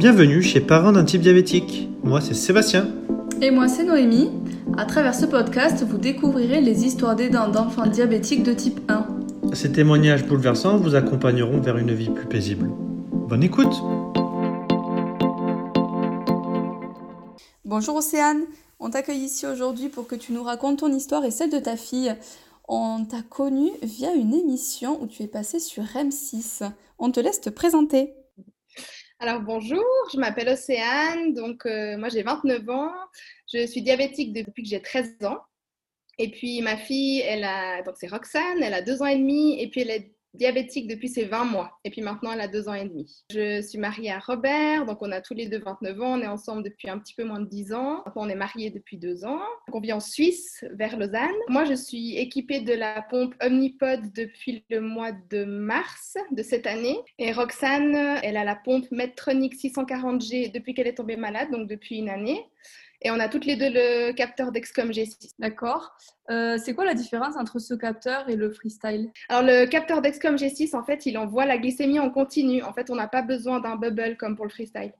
Bienvenue chez Parents d'un type diabétique. Moi, c'est Sébastien. Et moi, c'est Noémie. À travers ce podcast, vous découvrirez les histoires d'aidants d'enfants diabétiques de type 1. Ces témoignages bouleversants vous accompagneront vers une vie plus paisible. Bonne écoute Bonjour Océane, on t'accueille ici aujourd'hui pour que tu nous racontes ton histoire et celle de ta fille. On t'a connue via une émission où tu es passée sur M6. On te laisse te présenter. Alors bonjour, je m'appelle Océane, donc euh, moi j'ai 29 ans, je suis diabétique depuis que j'ai 13 ans. Et puis ma fille, elle a, donc c'est Roxane, elle a 2 ans et demi, et puis elle est diabétique depuis ses 20 mois. Et puis maintenant, elle a 2 ans et demi. Je suis mariée à Robert, donc on a tous les deux 29 ans. On est ensemble depuis un petit peu moins de 10 ans. On est mariés depuis 2 ans. Donc on vit en Suisse, vers Lausanne. Moi, je suis équipée de la pompe Omnipod depuis le mois de mars de cette année. Et Roxane, elle a la pompe Medtronic 640G depuis qu'elle est tombée malade, donc depuis une année. Et on a toutes les deux le capteur Dexcom G6. D'accord. Euh, c'est quoi la différence entre ce capteur et le freestyle? Alors le capteur Dexcom G6, en fait, il envoie la glycémie en continu. En fait, on n'a pas besoin d'un bubble comme pour le freestyle.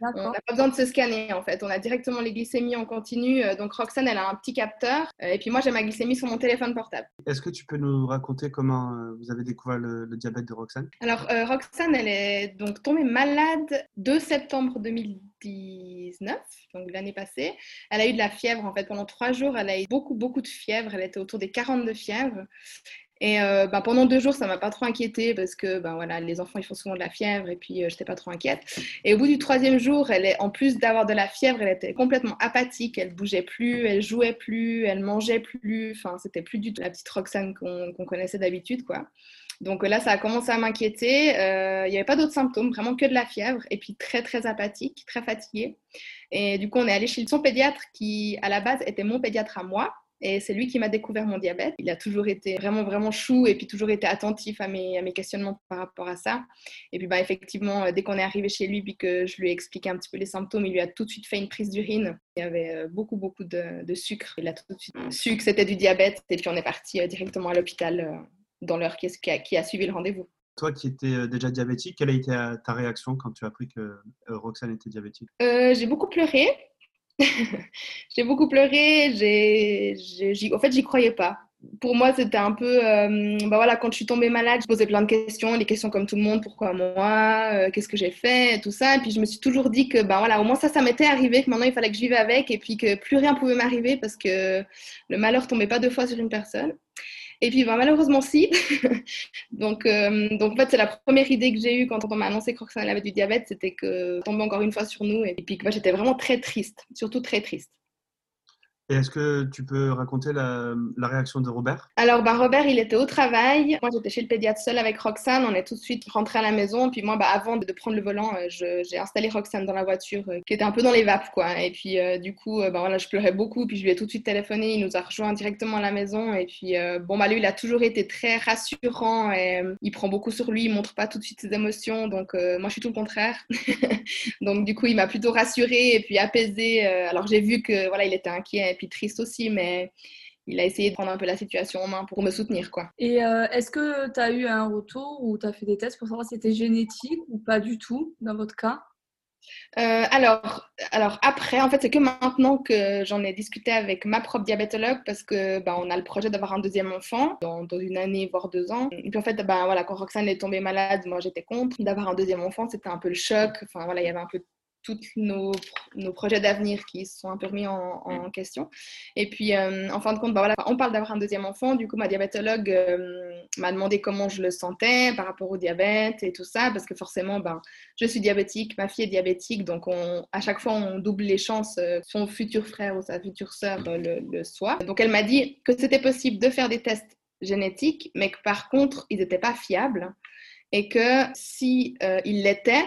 On n'a pas besoin de se scanner en fait. On a directement les glycémies en continu. Euh, donc Roxane, elle a un petit capteur. Euh, et puis moi, j'ai ma glycémie sur mon téléphone portable. Est-ce que tu peux nous raconter comment vous avez découvert le, diabète de Roxane? Alors Roxane, elle est donc tombée malade 2 septembre 2019, donc l'année passée. Elle a eu de la fièvre en fait pendant trois jours. Elle a eu beaucoup beaucoup de fièvre. Elle était autour des 40 de fièvre. Et euh, bah, pendant deux jours, ça m'a pas trop inquiété parce que bah, voilà, les enfants ils font souvent de la fièvre et puis euh, j'étais pas trop inquiète. Et au bout du troisième jour, elle est en plus d'avoir de la fièvre, elle était complètement apathique, elle bougeait plus, elle jouait plus, elle mangeait plus. Enfin, c'était plus du tout la petite Roxane qu'on connaissait d'habitude, quoi. Donc là, ça a commencé à m'inquiéter. Euh, il n'y avait pas d'autres symptômes, vraiment que de la fièvre et puis très très apathique, très fatiguée. Et du coup, on est allé chez son pédiatre qui, à la base, était mon pédiatre à moi. Et c'est lui qui m'a découvert mon diabète. Il a toujours été vraiment, vraiment chou et puis toujours été attentif à mes, à mes questionnements par rapport à ça. Et puis, bah, effectivement, euh, dès qu'on est arrivé chez lui, puis que je lui ai expliqué un petit peu les symptômes, il lui a tout de suite fait une prise d'urine. Il y avait euh, beaucoup, beaucoup de, sucre. Il a tout de suite su que c'était du diabète. Et puis, on est parti euh, directement à l'hôpital dans l'heure qui, qui, a suivi le rendez-vous. Toi qui étais déjà diabétique, quelle a été ta réaction quand tu as appris que Roxane était diabétique? J'ai beaucoup pleuré j'ai beaucoup pleuré. J'ai, en fait, j'y croyais pas. Pour moi, c'était un peu, bah voilà, quand je suis tombée malade, je posais plein de questions, des questions comme tout le monde, pourquoi moi, euh, qu'est-ce que j'ai fait, tout ça. Et puis je me suis toujours dit que, bah voilà, au moins ça, ça m'était arrivé, que maintenant il fallait que je vive avec, et puis que plus rien pouvait m'arriver parce que le malheur tombait pas deux fois sur une personne. Et puis, ben, malheureusement, si. donc, euh, donc, en fait, c'est la première idée que j'ai eue quand on m'a annoncé que Roxane avait du diabète, c'était que tombait encore une fois sur nous. Et puis, moi, j'étais vraiment très triste, surtout très triste. Et est-ce que tu peux raconter la, réaction de Robert? Alors, bah, Robert, il était au travail. Moi, j'étais chez le pédiatre seul avec Roxane. On est tout de suite rentré à la maison. Puis moi, bah, avant de prendre le volant, euh, j'ai installé Roxane dans la voiture, euh, qui était un peu dans les vapes, quoi. Et puis, euh, du coup, bah, voilà, je pleurais beaucoup. Puis je lui ai tout de suite téléphoné. Il nous a rejoint directement à la maison. Et puis, bon, bah, lui, il a toujours été très rassurant. Il prend beaucoup sur lui. Il montre pas tout de suite ses émotions. Donc, moi, je suis tout le contraire. donc, du coup, il m'a plutôt rassurée et puis apaisée. alors, j'ai vu que, voilà, il était inquiet puis triste aussi, mais il a essayé de prendre un peu la situation en main pour me soutenir. quoi. Et euh, est-ce que tu as eu un retour ou tu as fait des tests pour savoir si c'était génétique ou pas du tout dans votre cas? Euh, alors, alors après, en fait, c'est que maintenant que j'en ai discuté avec ma propre diabétologue parce que bah, on a le projet d'avoir un deuxième enfant dans, dans, une année voire deux ans. Et puis en fait, bah, voilà, quand Roxane est tombée malade, moi j'étais contre d'avoir un deuxième enfant. C'était un peu le choc. Enfin voilà, il y avait un peu tous nos, nos, projets d'avenir qui sont un peu remis en, en question. Et puis, euh, en fin de compte, bah voilà, on parle d'avoir un deuxième enfant. Du coup, ma diabétologue euh, m'a demandé comment je le sentais par rapport au diabète et tout ça, parce que forcément, ben, je suis diabétique, ma fille est diabétique, donc on, à chaque fois, on double les chances, euh, son futur frère ou sa future sœur le, le soit. Donc, elle m'a dit que c'était possible de faire des tests génétiques, mais que par contre, ils n'étaient pas fiables et que si ils l'étaient,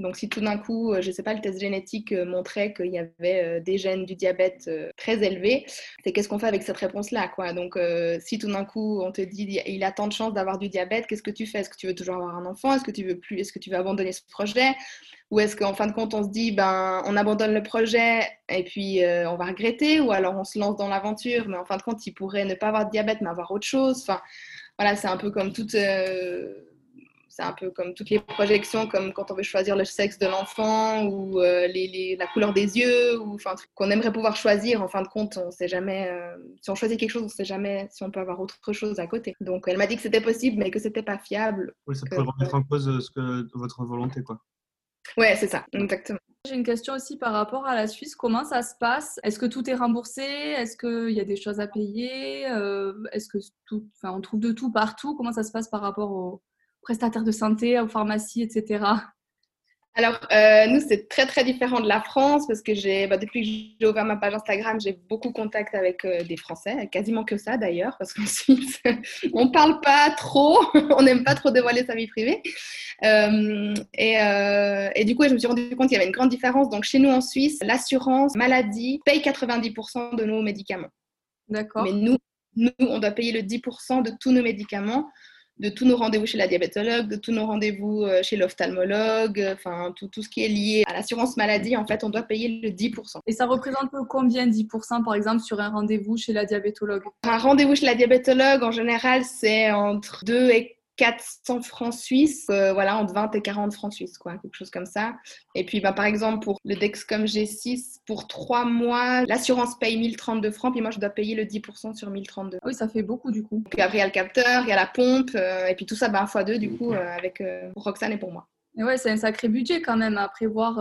donc, si tout d'un coup, euh, je ne sais pas, le test génétique euh, montrait qu'il y avait euh, des gènes du diabète très élevés, c'est qu'est-ce qu'on fait avec cette réponse-là quoi? Donc, si tout d'un coup, on te dit il a tant de chances d'avoir du diabète, qu'est-ce que tu fais? Est-ce que tu veux toujours avoir un enfant? Est-ce que tu veux plus Est-ce que tu veux abandonner ce projet? Ou est-ce qu'en fin de compte, on se dit ben, on abandonne le projet et puis on va regretter? Ou alors on se lance dans l'aventure, mais en fin de compte, il pourrait ne pas avoir de diabète, mais avoir autre chose? Enfin, voilà, c'est un peu comme toute c'est un peu comme toutes les projections, comme quand on veut choisir le sexe de l'enfant ou euh, les, la couleur des yeux, ou enfin qu'on aimerait pouvoir choisir. En fin de compte, on sait jamais. Euh, si on choisit quelque chose, on sait jamais si on peut avoir autre chose à côté. Donc, elle m'a dit que c'était possible, mais que c'était pas fiable. Oui, ça pourrait remettre en cause ce que, votre volonté, quoi. Ouais, c'est ça, exactement. J'ai une question aussi par rapport à la Suisse. Comment ça se passe? Est-ce que tout est remboursé? Est-ce qu'il y a des choses à payer? Est-ce que tout, enfin, on trouve de tout partout? Comment ça se passe par rapport aux prestataires de santé, aux pharmacies, etc. Alors, euh, nous, c'est très, très différent de la France parce que j'ai, bah, depuis que j'ai ouvert ma page Instagram, j'ai beaucoup contact avec euh, des Français, quasiment que ça d'ailleurs, parce qu'en Suisse, on ne parle pas trop, on n'aime pas trop dévoiler sa vie privée. Euh, et, et, du coup, je me suis rendu compte qu'il y avait une grande différence. Donc, chez nous en Suisse, l'assurance maladie paye 90% de nos médicaments. D'accord. Mais nous, nous, on doit payer le 10% de tous nos médicaments de tous nos rendez-vous chez la diabétologue, de tous nos rendez-vous euh, chez l'ophtalmologue, enfin tout, tout, ce qui est lié à l'assurance maladie, en fait, on doit payer le 10%. Et ça représente combien 10% par exemple sur un rendez-vous chez la diabétologue? Un rendez-vous chez la diabétologue, en général, c'est entre 2 et 400 francs suisses, euh, voilà, entre 20 et 40 francs suisses, quoi, quelque chose comme ça. Et puis, bah, par exemple, pour le Dexcom G6, pour trois mois, l'assurance paye 1032 francs, puis moi, je dois payer le 10% sur 1032. Oui, ça fait beaucoup, du coup. Puis après, il y a le capteur, il y a la pompe, euh, et puis tout ça, bah, fois deux, du coup, euh, avec pour Roxane et pour moi. Et ouais, c'est un sacré budget quand même à prévoir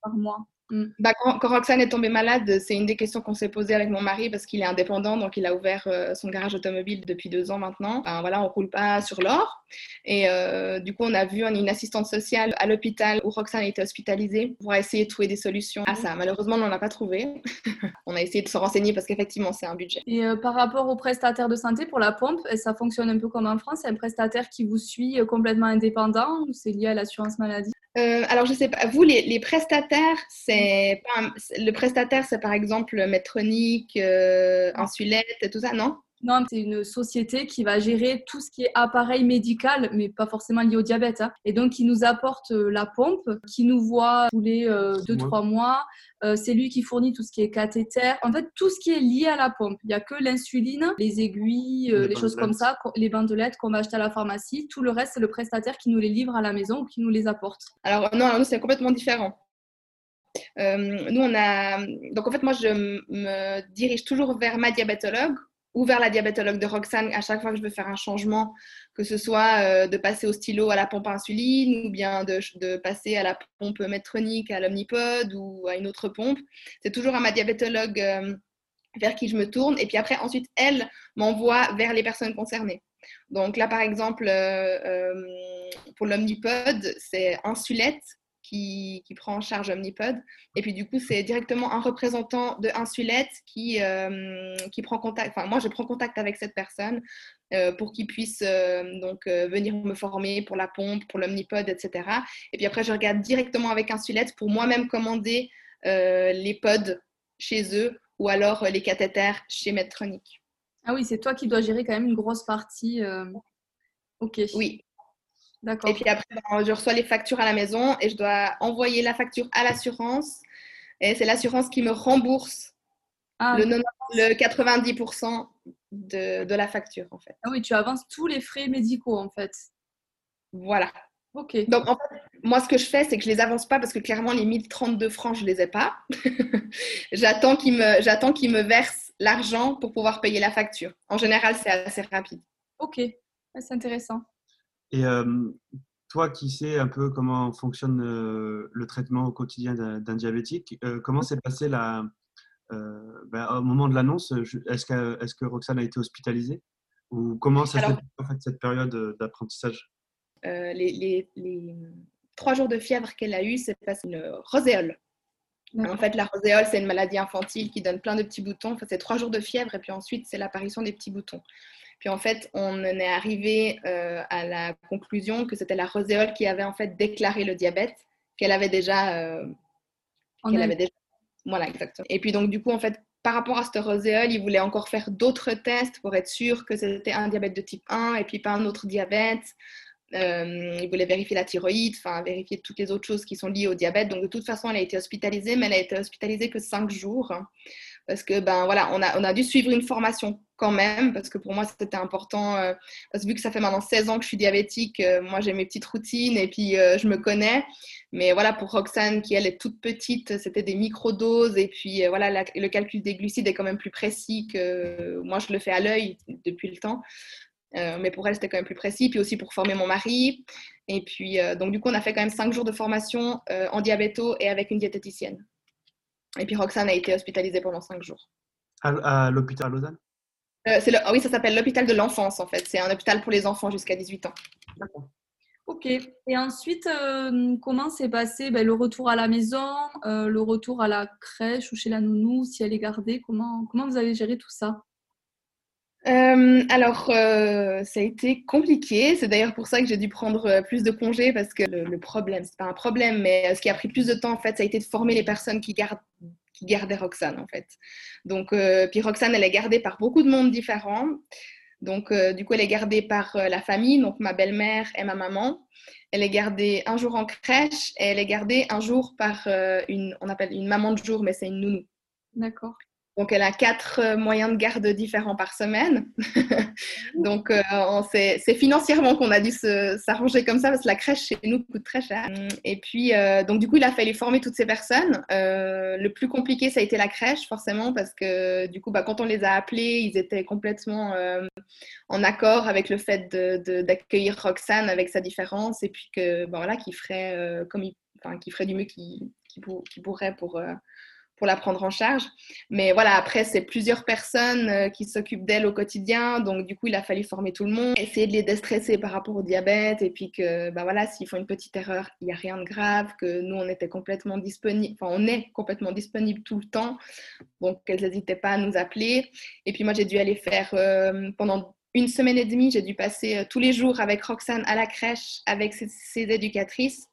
par mois. Mm. Bah, quand, Roxane est tombée malade, c'est une des questions qu'on s'est posées avec mon mari parce qu'il est indépendant, donc il a ouvert euh, son garage automobile depuis deux ans maintenant. Enfin, voilà, on roule pas sur l'or. Et euh, du coup, on a vu une assistante sociale à l'hôpital où Roxane a été hospitalisée pour essayer de trouver des solutions à ça. Malheureusement, on n'en a pas trouvé. on a essayé de se renseigner parce qu'effectivement, c'est un budget. Et euh, par rapport au prestataire de santé pour la pompe, ça fonctionne un peu comme en France? C'est un prestataire qui vous suit complètement indépendant ou c'est lié à l'assurance maladie? Euh, alors, je sais pas, vous, les, prestataires, c'est le prestataire, c'est par exemple Medtronic, euh, Insulette et tout ça, non? Non, c'est une société qui va gérer tout ce qui est appareil médical, mais pas forcément lié au diabète. Hein. Et donc, qui nous apporte euh, la pompe, qui nous voit tous les 2-3 euh, mois. Euh, c'est lui qui fournit tout ce qui est cathéter. En fait, tout ce qui est lié à la pompe. Il n'y a que l'insuline, les aiguilles, les, choses comme ça, les bandelettes qu'on va acheter à la pharmacie. Tout le reste, c'est le prestataire qui nous les livre à la maison ou qui nous les apporte. Alors, non, nous, c'est complètement différent. nous, on a. Donc, en fait, moi, je me dirige toujours vers ma diabétologue ou vers la diabétologue de Roxane à chaque fois que je veux faire un changement, que ce soit euh, de passer au stylo à la pompe insuline ou bien de, passer à la pompe métronique, à l'omnipode ou à une autre pompe. C'est toujours à ma diabétologue euh, vers qui je me tourne. Et puis après, ensuite, elle m'envoie vers les personnes concernées. Donc là, par exemple, euh, pour l'omnipode, c'est Insulette qui, prend en charge Omnipod. Et puis du coup, c'est directement un représentant de Insulette qui, euh, qui prend contact. Enfin, moi, je prends contact avec cette personne euh, pour qu'il puisse euh, donc venir me former pour la pompe, pour l'Omnipod, etc. Et puis après, je regarde directement avec Insulette pour moi-même commander les pods chez eux ou alors les cathéters chez Medtronic. Ah oui, c'est toi qui dois gérer quand même une grosse partie. Ok. Oui, et puis après, ben, je reçois les factures à la maison et je dois envoyer la facture à l'assurance. Et c'est l'assurance qui me rembourse ah, le, le, 90% de, de, la facture, en fait. Ah oui, tu avances tous les frais médicaux, en fait. Voilà. Ok. Donc, en fait, moi, ce que je fais, c'est que je les avance pas parce que clairement, les 1032 francs, je les ai pas. j'attends qu'ils me, j'attends qu'ils me versent l'argent pour pouvoir payer la facture. En général, c'est assez rapide. Ok, c'est intéressant. Et toi qui sais un peu comment fonctionne le traitement au quotidien d'un diabétique, comment s'est passé la, ben, au moment de l'annonce Est-ce que, est que, Roxane a été hospitalisée? Ou comment ça s'est fait en fait, cette période d'apprentissage? Les, les, trois jours de fièvre qu'elle a eu, c'est passé une roséole. En fait, la roséole, c'est une maladie infantile qui donne plein de petits boutons. Enfin, c'est trois jours de fièvre et puis ensuite, c'est l'apparition des petits boutons. Puis en fait, on en est arrivé euh, à la conclusion que c'était la roséole qui avait en fait déclaré le diabète, qu'elle avait déjà. Euh, avait déjà... Voilà, exactement. Et puis donc, du coup, en fait, par rapport à cette roséole, il voulait encore faire d'autres tests pour être sûr que c'était un diabète de type 1 et puis pas un autre diabète. Euh, il voulait vérifier la thyroïde, enfin vérifier toutes les autres choses qui sont liées au diabète. Donc de toute façon, elle a été hospitalisée, mais elle a été hospitalisée que 5 jours. parce que ben voilà, on a, on a dû suivre une formation quand même, parce que pour moi, c'était important. Euh, parce que vu que ça fait maintenant 16 ans que je suis diabétique, euh, moi, j'ai mes petites routines et puis euh, je me connais. Mais voilà, pour Roxane, qui elle est toute petite, c'était des microdoses. Et puis voilà, le calcul des glucides est quand même plus précis que moi, je le fais à l'œil depuis le temps. mais pour elle, c'était quand même plus précis. Puis aussi pour former mon mari. Et puis, donc, du coup, on a fait quand même 5 jours de formation en diabéto et avec une diététicienne. Et puis, Roxane a été hospitalisée pendant 5 jours. À, à l'hôpital Lausanne? Euh, ah oui, ça s'appelle l'hôpital de l'enfance en fait. C'est un hôpital pour les enfants jusqu'à 18 ans. D'accord. Ok. Et ensuite, euh, comment s'est passé ben, le retour à la maison, euh, le retour à la crèche ou chez la nounou, si elle est gardée? Comment, comment vous avez géré tout ça? Alors, ça a été compliqué. C'est d'ailleurs pour ça que j'ai dû prendre plus de congés parce que le, le problème, c'est pas un problème, mais ce qui a pris plus de temps, en fait, ça a été de former les personnes qui gardent qui gardait Roxane en fait. Donc, euh, puis Roxane, elle est gardée par beaucoup de monde différents. Donc, euh, du coup, elle est gardée par euh, la famille, donc ma belle-mère et ma maman. Elle est gardée un jour en crèche et elle est gardée un jour par une, on appelle une maman de jour, mais c'est une nounou. D'accord. Donc, elle a quatre euh, moyens de garde différents par semaine. donc, euh, c'est financièrement qu'on a dû s'arranger comme ça parce que la crèche chez nous coûte très cher. Et puis, euh, donc, du coup, il a fallu former toutes ces personnes. le plus compliqué, ça a été la crèche, forcément, parce que du coup, bah, quand on les a appelés, ils étaient complètement en accord avec le fait d'accueillir Roxane avec sa différence et puis que, bah, voilà, qu'il ferait, comme enfin, ferait du mieux qu'il pourrait pour pour la prendre en charge. Mais voilà, après, c'est plusieurs personnes euh, qui s'occupent d'elle au quotidien. Donc, du coup, il a fallu former tout le monde, essayer de les déstresser par rapport au diabète. Et puis que, ben voilà, s'ils font une petite erreur, il n'y a rien de grave. Que nous, on était complètement disponible, enfin, on est complètement disponible tout le temps. Donc, elles n'hésitaient pas à nous appeler. Et puis, moi, j'ai dû aller faire euh, pendant une semaine et demie, j'ai dû passer euh, tous les jours avec Roxane à la crèche, avec ses, éducatrices,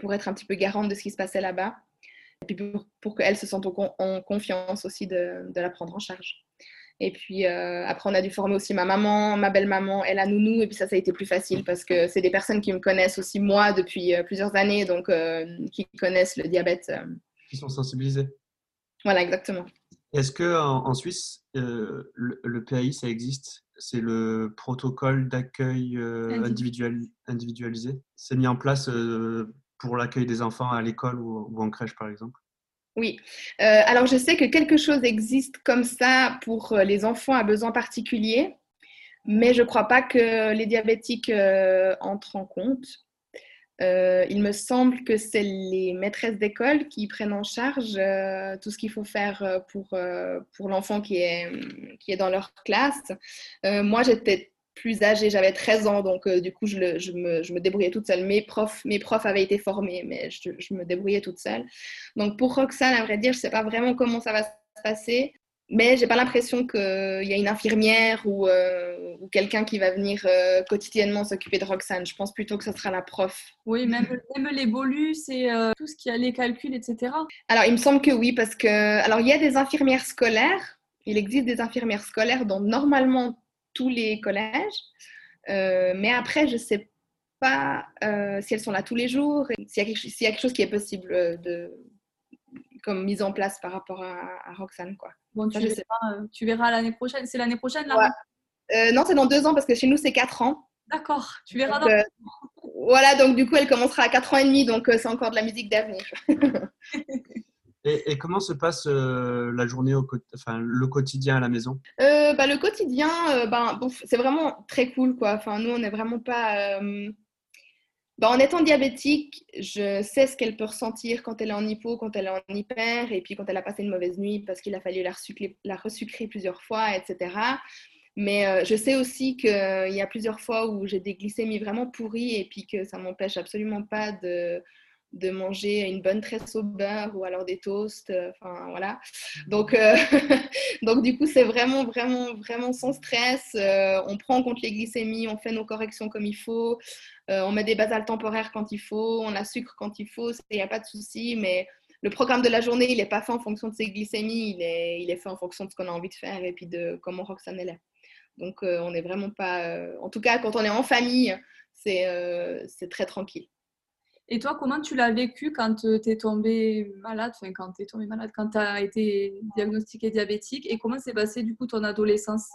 pour être un petit peu garante de ce qui se passait là-bas puis pour, qu'elle se sente en confiance aussi de, la prendre en charge. Et puis euh, après, on a dû former aussi ma maman, ma belle-maman et la nounou. Et puis ça, ça a été plus facile parce que c'est des personnes qui me connaissent aussi moi depuis euh, plusieurs années, donc euh, qui connaissent le diabète. Qui sont sensibilisés. Voilà, exactement. Est-ce que en, Suisse, le, PAI, ça existe? C'est le protocole d'accueil individualisé? C'est mis en place pour l'accueil des enfants à l'école ou, en crèche, par exemple? Oui. Euh, alors, je sais que quelque chose existe comme ça pour euh, les enfants à besoins particuliers, mais je ne crois pas que les diabétiques euh, entrent en compte. il me semble que c'est les maîtresses d'école qui prennent en charge tout ce qu'il faut faire pour, pour l'enfant qui est, qui est dans leur classe. moi, j'étais plus âgée, j'avais 13 ans, donc euh, du coup, je, me, débrouillais toute seule. Mes profs, mes profs avaient été formés, mais je, me débrouillais toute seule. Donc pour Roxane, à vrai dire, je ne sais pas vraiment comment ça va se passer, mais j'ai pas l'impression qu'il y a une infirmière ou, euh, quelqu'un qui va venir euh, quotidiennement s'occuper de Roxane. Je pense plutôt que ce sera la prof. Oui, même, même les bolus et tout ce qui a les calculs, etc. Alors, il me semble que oui, parce que alors il y a des infirmières scolaires. Il existe des infirmières scolaires dont normalement tous les collèges. Euh, mais après, je ne sais pas euh, si elles sont là tous les jours, s'il y, y, a quelque chose qui est possible euh, de, comme mise en place par rapport à, Roxane. Quoi. Bon, tu, verras, tu verras l'année prochaine. C'est l'année prochaine là? Non, c'est dans deux ans parce que chez nous, c'est quatre ans. D'accord, tu verras donc, Voilà, donc du coup, elle commencera à quatre ans et demi, donc c'est encore de la musique d'avenir. Et, comment se passe euh, la journée, enfin, le quotidien à la maison? Euh, bah, Le quotidien, euh, bon, c'est vraiment très cool. Quoi. Enfin, nous, on n'est vraiment pas... Bah, en étant diabétique, je sais ce qu'elle peut ressentir quand elle est en hypo, quand elle est en hyper, et puis quand elle a passé une mauvaise nuit parce qu'il a fallu la resucrer plusieurs fois, etc. Mais je sais aussi qu'il y a plusieurs fois où j'ai des glycémies vraiment pourries et puis que ça m'empêche absolument pas de, de manger une bonne tresse au beurre ou alors des toasts, euh, enfin voilà. Donc, euh, donc du coup, c'est vraiment, vraiment, vraiment sans stress. Euh, on prend en compte les glycémies, on fait nos corrections comme il faut, on met des basales temporaires quand il faut, on la sucre quand il faut, il n'y a pas de souci, mais le programme de la journée, il n'est pas fait en fonction de ses glycémies, il est, il est fait en fonction de ce qu'on a envie de faire et puis de comment Roxane est là. Donc, on n'est vraiment pas... en tout cas, quand on est en famille, c'est très tranquille. Et toi, comment tu l'as vécu quand tu es tombée malade, enfin quand tu es tombée malade, quand tu as été diagnostiquée diabétique et comment s'est passée du coup ton adolescence?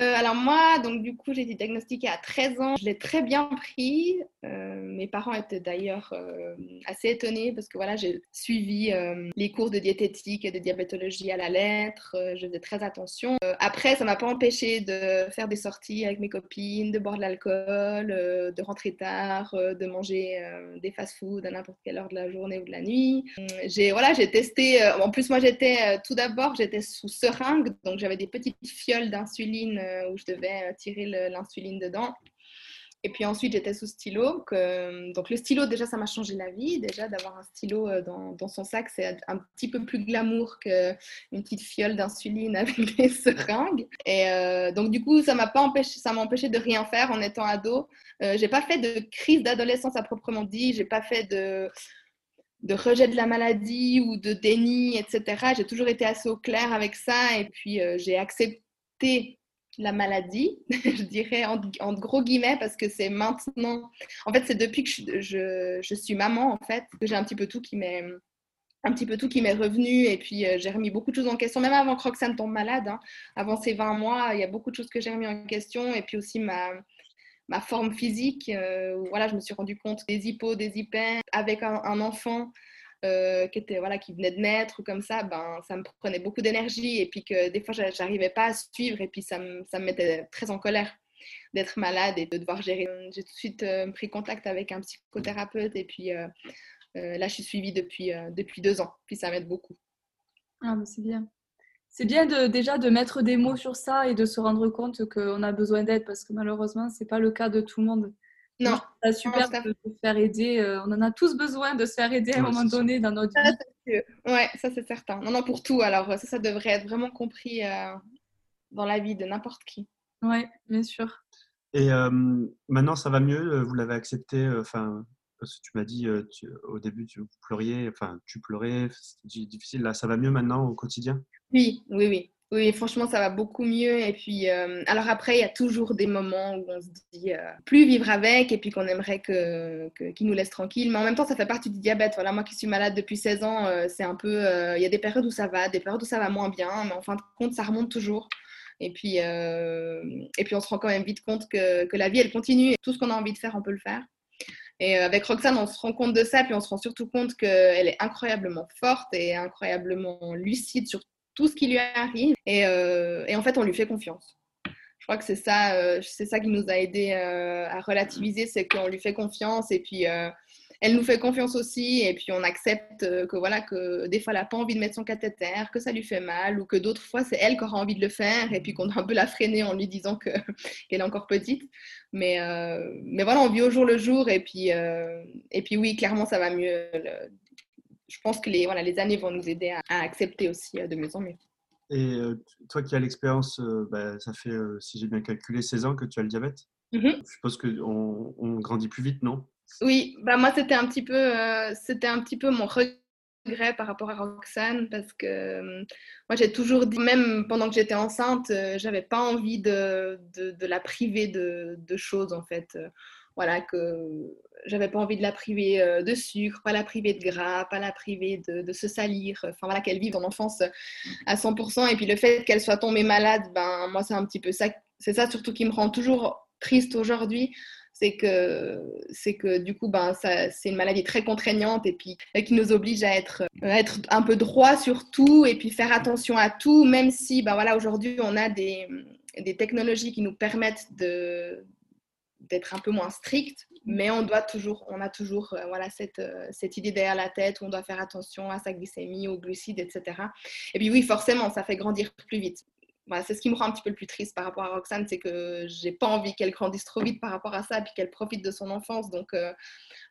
Euh, alors moi, donc du coup, j'ai été diagnostiquée à 13 ans. Je l'ai très bien pris. Euh, mes parents étaient d'ailleurs euh, assez étonnés parce que voilà, j'ai suivi les cours de diététique et de diabétologie à la lettre. je faisais très attention. après, ça m'a pas empêché de faire des sorties avec mes copines, de boire de l'alcool, de rentrer tard, de manger des fast-foods à n'importe quelle heure de la journée ou de la nuit. J'ai voilà, j'ai testé. en plus, moi, j'étais tout d'abord, j'étais sous seringue, donc j'avais des petites fioles d'insuline où je devais euh, tirer l'insuline dedans. Et puis ensuite, j'étais sous stylo. Que, donc le stylo, déjà, ça m'a changé la vie. Déjà, d'avoir un stylo euh, dans, son sac, c'est un petit peu plus glamour qu'une petite fiole d'insuline avec des seringues. Et donc du coup, ça m'a pas empêché, ça empêché de rien faire en étant ado. Euh, j'ai pas fait de crise d'adolescence à proprement dit. J'ai pas fait de rejet de la maladie ou de déni, etc. J'ai toujours été assez au clair avec ça et puis j'ai accepté la maladie, je dirais en, gros guillemets, parce que c'est maintenant. En fait, c'est depuis que je, je, suis maman, en fait, que j'ai un petit peu tout qui m'est un petit peu tout qui m'est revenu et puis euh, j'ai remis beaucoup de choses en question, même avant que Roxane tombe malade. Hein. Avant ces 20 mois, il y a beaucoup de choses que j'ai remis en question et puis aussi ma, ma forme physique. Euh, voilà, je me suis rendu compte des hippos, des hyper. Avec un enfant, euh, qui, était, voilà, qui venait de naître ou comme ça, ben, ça me prenait beaucoup d'énergie et puis que des fois, j'arrivais pas à suivre et puis ça me, ça me mettait très en colère d'être malade et de devoir gérer. J'ai tout de suite euh, pris contact avec un psychothérapeute et puis euh, là, je suis suivie depuis, depuis deux ans. Puis ça m'aide beaucoup. Ah, c'est bien. C'est bien de, déjà de mettre des mots sur ça et de se rendre compte qu'on a besoin d'aide parce que malheureusement, ce n'est pas le cas de tout le monde. Non. C'est super de se faire aider. Euh, on en a tous besoin de se faire aider à un moment donné dans notre vie. Ouais, ça c'est certain. Non, non, pour tout. Alors, ça, ça devrait être vraiment compris euh, dans la vie de n'importe qui. Oui, bien sûr. Et euh, maintenant, ça va mieux? Vous l'avez accepté Enfin, parce que tu m'as dit au début, tu pleuriez, enfin, tu pleurais, c'était difficile. Là, ça va mieux maintenant au quotidien? Oui, oui, oui. Oui, franchement, ça va beaucoup mieux. Et puis, euh, alors après, il y a toujours des moments où on se dit euh, plus vivre avec et puis qu'on aimerait que, qu'il nous laisse tranquille. Mais en même temps, ça fait partie du diabète. Voilà, moi qui suis malade depuis 16 ans, euh, c'est un peu. Il y a des périodes où ça va, des périodes où ça va moins bien, mais en fin de compte, ça remonte toujours. Et puis, et puis on se rend quand même vite compte que, que la vie, elle continue et tout ce qu'on a envie de faire, on peut le faire. Et avec Roxane, on se rend compte de ça, puis on se rend surtout compte qu'elle est incroyablement forte et incroyablement lucide sur tout ce qui lui arrive. Euh, et, en fait, on lui fait confiance. Je crois que c'est ça, euh, ça qui nous a aidé euh, à relativiser, c'est qu'on lui fait confiance et puis elle nous fait confiance aussi et puis on accepte que voilà que des fois elle n'a pas envie de mettre son cathéter, que ça lui fait mal ou que d'autres fois c'est elle qui aura envie de le faire et puis qu'on a un peu la freiner en lui disant que qu'elle est encore petite. Mais mais voilà, on vit au jour le jour et puis et puis oui, clairement ça va mieux je pense que les, voilà, les années vont nous aider à, accepter aussi euh, de mieux en mieux. Et euh, toi qui as l'expérience, euh, bah, ça fait, si j'ai bien calculé, 16 ans que tu as le diabète. Mm-hmm. Je pense qu'on on grandit plus vite, non? Oui, bah moi c'était un petit peu, c'était un petit peu mon regret par rapport à Roxane parce que moi j'ai toujours dit, même pendant que j'étais enceinte, j'avais pas envie de, de, de, la priver de, de choses en fait voilà, que j'avais pas envie de la priver euh, de sucre, pas la priver de gras, pas la priver de, se salir, enfin voilà, qu'elle vive en enfance à 100%. Et puis le fait qu'elle soit tombée malade, ben moi c'est un petit peu ça, c'est ça surtout qui me rend toujours triste aujourd'hui, c'est que c'est que du coup ben ça c'est une maladie très contraignante et puis qui nous oblige à être être un peu droit sur tout et puis faire attention à tout, même si ben voilà aujourd'hui on a des des technologies qui nous permettent de d'être un peu moins strict, mais on doit toujours, on a toujours euh, voilà, cette, euh, cette idée derrière la tête où on doit faire attention à sa glycémie, aux glucides, etc. Et puis oui, forcément, ça fait grandir plus vite. Voilà, c'est ce qui me rend un petit peu le plus triste par rapport à Roxane, c'est que j'ai pas envie qu'elle grandisse trop vite par rapport à ça, puis qu'elle profite de son enfance. Donc, euh,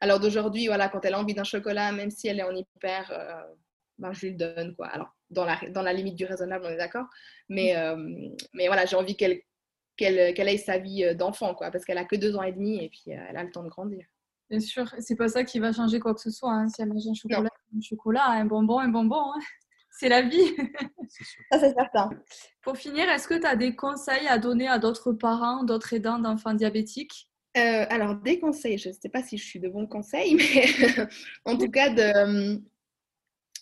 alors d'aujourd'hui, voilà, quand elle a envie d'un chocolat, même si elle est en hyper, ben, je lui donne, quoi. Alors, dans la, dans la limite du raisonnable, on est d'accord. Mais, mais voilà, j'ai envie qu'elle qu'elle ait sa vie euh, d'enfant, quoi, parce qu'elle a que deux ans et demi et puis euh, elle a le temps de grandir. Bien sûr, c'est pas ça qui va changer quoi que ce soit. Hein. Si elle mange un chocolat, un chocolat, un bonbon, un bonbon, hein. c'est la vie. ça, c'est certain. Pour finir, est-ce que tu as des conseils à donner à d'autres parents, d'autres aidants d'enfants diabétiques? Euh, alors, des conseils, je ne sais pas si je suis de bons conseils, mais en tout cas, de,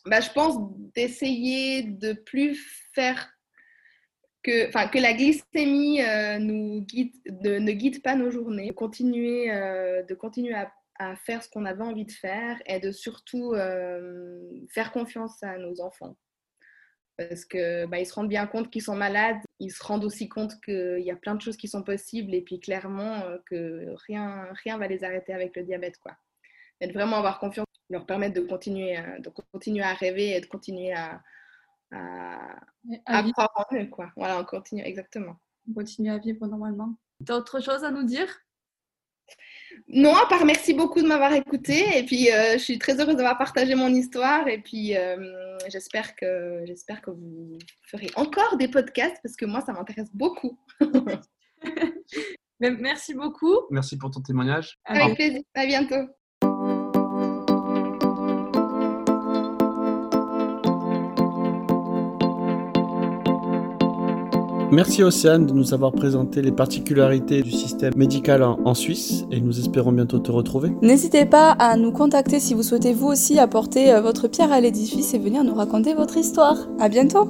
bah, je pense d'essayer de plus faire que, la glycémie euh, ne guide pas nos journées, de continuer, euh, à, faire ce qu'on avait envie de faire et de surtout faire confiance à nos enfants parce que bah, se rendent bien compte qu'ils sont malades, ils se rendent aussi compte qu'il y a plein de choses qui sont possibles et puis clairement euh, que rien rien va les arrêter avec le diabète quoi. Et de vraiment avoir confiance, leur permettre de continuer à rêver et de continuer à à, à, croire en eux quoi. Voilà, on continue exactement. On continue à vivre normalement. D'autres choses à nous dire? Non, à part merci beaucoup de m'avoir écouté. Et puis, euh, je suis très heureuse d'avoir partagé mon histoire. Et puis, euh, j'espère que, j'espère que vous ferez encore des podcasts parce que moi, ça m'intéresse beaucoup. merci beaucoup. Merci pour ton témoignage. Avec plaisir. À bientôt. Merci Océane de nous avoir présenté les particularités du système médical en, Suisse et nous espérons bientôt te retrouver. N'hésitez pas à nous contacter si vous souhaitez vous aussi apporter euh, votre pierre à l'édifice et venir nous raconter votre histoire. À bientôt!